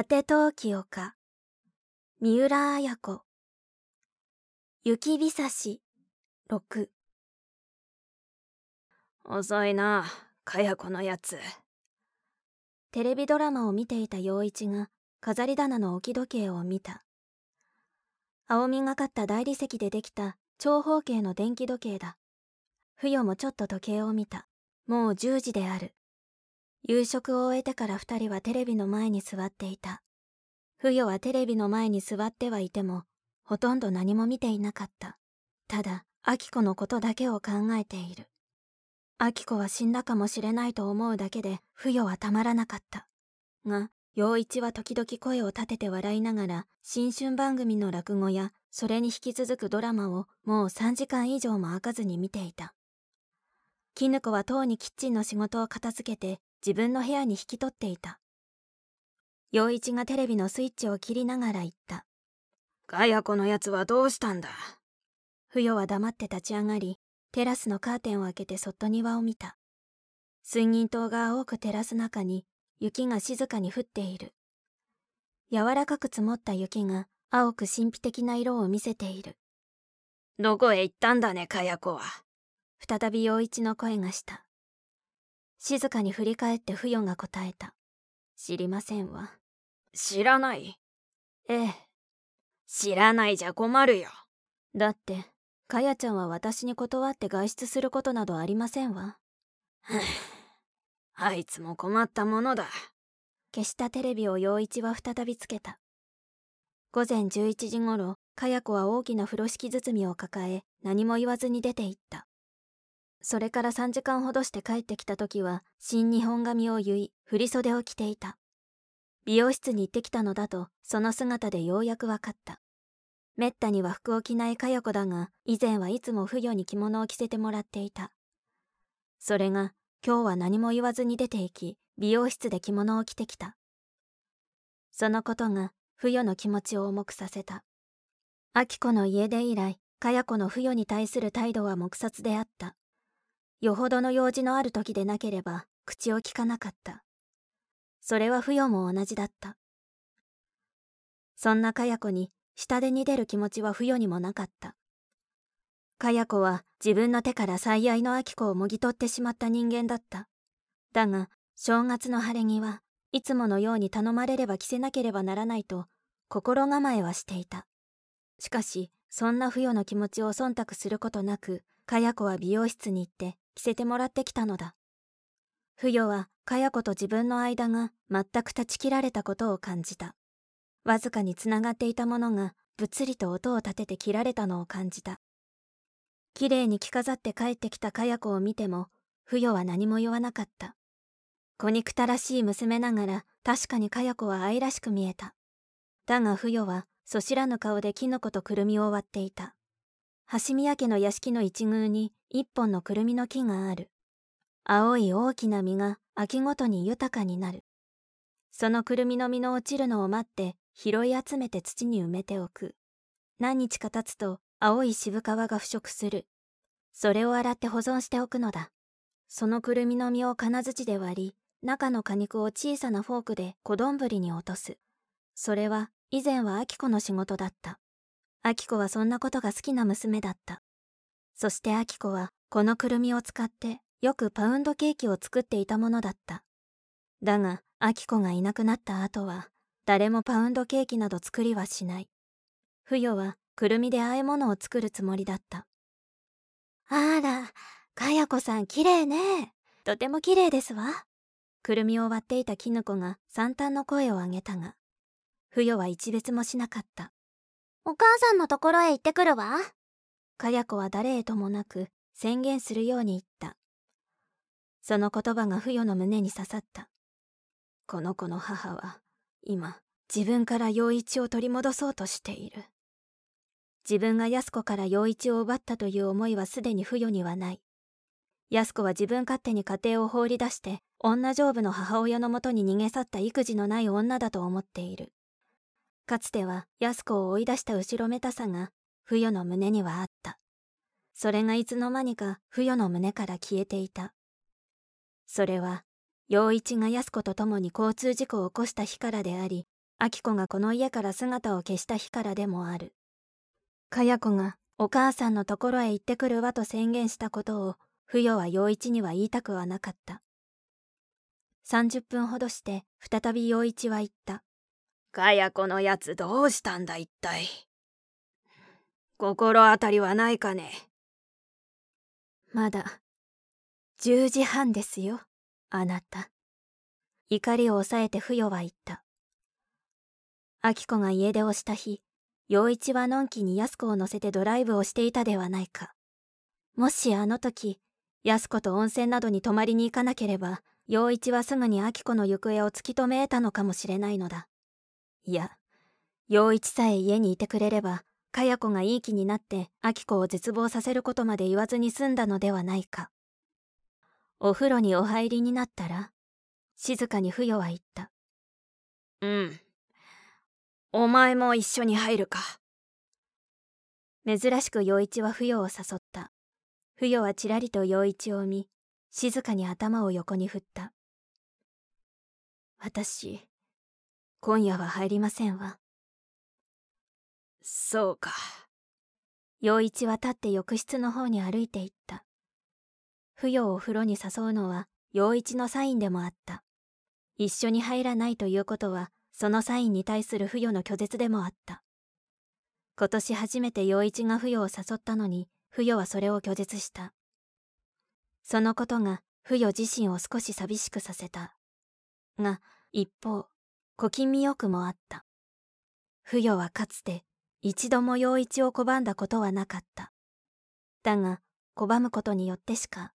果て陶器丘三浦綾子。雪びさし。6遅いなかや子のやつ。テレビドラマを見ていた陽一が飾り棚の置き時計を見た。青みがかった大理石でできた長方形の電気時計だ。不与もちょっと時計を見た。もう10時である夕食を終えてから二人はテレビの前に座っていた。不与はテレビの前に座ってはいても、ほとんど何も見ていなかった。ただ、アキコのことだけを考えている。アキコは死んだかもしれないと思うだけで、不与はたまらなかった。が、陽一は時々声を立てて笑いながら、新春番組の落語や、それに引き続くドラマをもう3時間以上も開かずに見ていた。絹子はとうにキッチンの仕事を片付けて自分の部屋に引き取っていた。陽一がテレビのスイッチを切りながら言った。ガヤ子のやつはどうしたんだ？不与は黙って立ち上がりテラスのカーテンを開けてそっと庭を見た。水銀灯が青く照らす中に雪が静かに降っている。柔らかく積もった雪が青く神秘的な色を見せている。どこへ行ったんだねかや子は？再び陽一の声がした静かに振り返って不与が答えた。知りませんわ。知らない？ええ。知らないじゃ困るよ。だって、かやちゃんは私に断って外出することなどありませんわ。あいつも困ったものだ。消したテレビを陽一は再びつけた。午前11時頃、かや子は大きな風呂敷包みを抱え、何も言わずに出て行った。それから3時間ほどして帰ってきた時は新日本髪を結い振袖を着ていた。美容室に行ってきたのだとその姿でようやく分かった。めったに和服を着ないかよ子だが以前はいつも不与に着物を着せてもらっていた。それが今日は何も言わずに出て行き美容室で着物を着てきた。そのことが不与の気持ちを重くさせた。明子の家出以来かや子の不与に対する態度は黙殺であった。よほどの用事のある時でなければ口を聞かなかった。それは不与も同じだった。そんなかや子に下手に出る気持ちは不与にもなかった。かや子は自分の手から最愛の秋子をもぎ取ってしまった人間だった。だが、正月の晴れ着はいつものように頼まれれば着せなければならないと心構えはしていた。しかし、そんな不与の気持ちを忖度することなく、かや子は美容室に行って着せてもらってきたのだ。不与は、かや子と自分の間が全く断ち切られたことを感じた。わずかにつながっていたものが、ぶつりと音を立てて切られたのを感じた。綺麗に着飾って帰ってきたかや子を見ても、不与は何も言わなかった。子憎たらしい娘ながら、確かにかや子は愛らしく見えた。だが不与は、そしらぬ顔でキノコとくるみを割っていた。橋宮家の屋敷の一宮に一本のくるみの木がある。青い大きな実が秋ごとに豊かになる。そのくるみの実の落ちるのを待って拾い集めて土に埋めておく。何日か経つと青い渋皮が腐食する。それを洗って保存しておくのだ。そのくるみの実を金槌で割り、中の果肉を小さなフォークで小丼に落とす。それは以前は秋子の仕事だった。秋子はそんなことが好きな娘だった。そしてアキコはこのくるみを使ってよくパウンドケーキを作っていたものだった。だが、アキコがいなくなった後は、誰もパウンドケーキなど作りはしない。不与はくるみで和え物を作るつもりだった。あら、かやこさん綺麗ね。とても綺麗ですわ。くるみを割っていたキヌコが惨憺の声を上げたが、不与は一別もしなかった。お母さんのところへ行ってくるわ。かや子は誰へともなく宣言するように言った。その言葉が不与の胸に刺さった。この子の母は今自分から陽一を取り戻そうとしている。自分が安子から陽一を奪ったという思いはすでに不与にはない。安子は自分勝手に家庭を放り出して女丈夫の母親のもとに逃げ去った育児のない女だと思っている。かつては安子を追い出した後ろめたさが不与の胸にはあった。それがいつの間にか不与の胸から消えていた。それは、陽一が安子と共に交通事故を起こした日からであり、明子がこの家から姿を消した日からでもあるかや子がお母さんのところへ行ってくるわと宣言したことを不与は陽一には言いたくはなかった30分ほどして再び陽一は言ったかや子のやつどうしたんだ一体。心当たりはないかね。まだ10時半ですよあなた。怒りを抑えて不与は言った。明子が家出をした日陽一はのんきに安子を乗せてドライブをしていたではないか。もしあの時安子と温泉などに泊まりに行かなければ陽一はすぐに明子の行方を突き止め得たのかもしれないのだ。いや陽一さえ家にいてくれればかや子がいい気になって明子を絶望させることまで言わずに済んだのではないか。お風呂にお入りになったら静かに不与は言った。うん。お前も一緒に入るか。珍しく陽一は不与を誘った。不与はちらりと陽一を見静かに頭を横に振った。私今夜は入りませんわ。そうか。陽一は立って浴室の方に歩いていった。不与を風呂に誘うのは陽一のサインでもあった。一緒に入らないということはそのサインに対する不与の拒絶でもあった。今年初めて陽一が不与を誘ったのに不与はそれを拒絶した。そのことが不与自身を少し寂しくさせた。が一方小気味よくもあった。不与はかつて一度も陽一を拒んだことはなかった。だが拒むことによってしか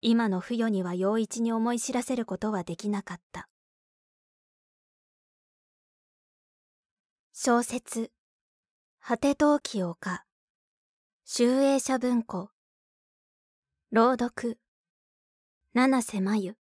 今の不与には陽一に思い知らせることはできなかった。小説「果て陶器丘」集英社文庫。朗読。七瀬真由。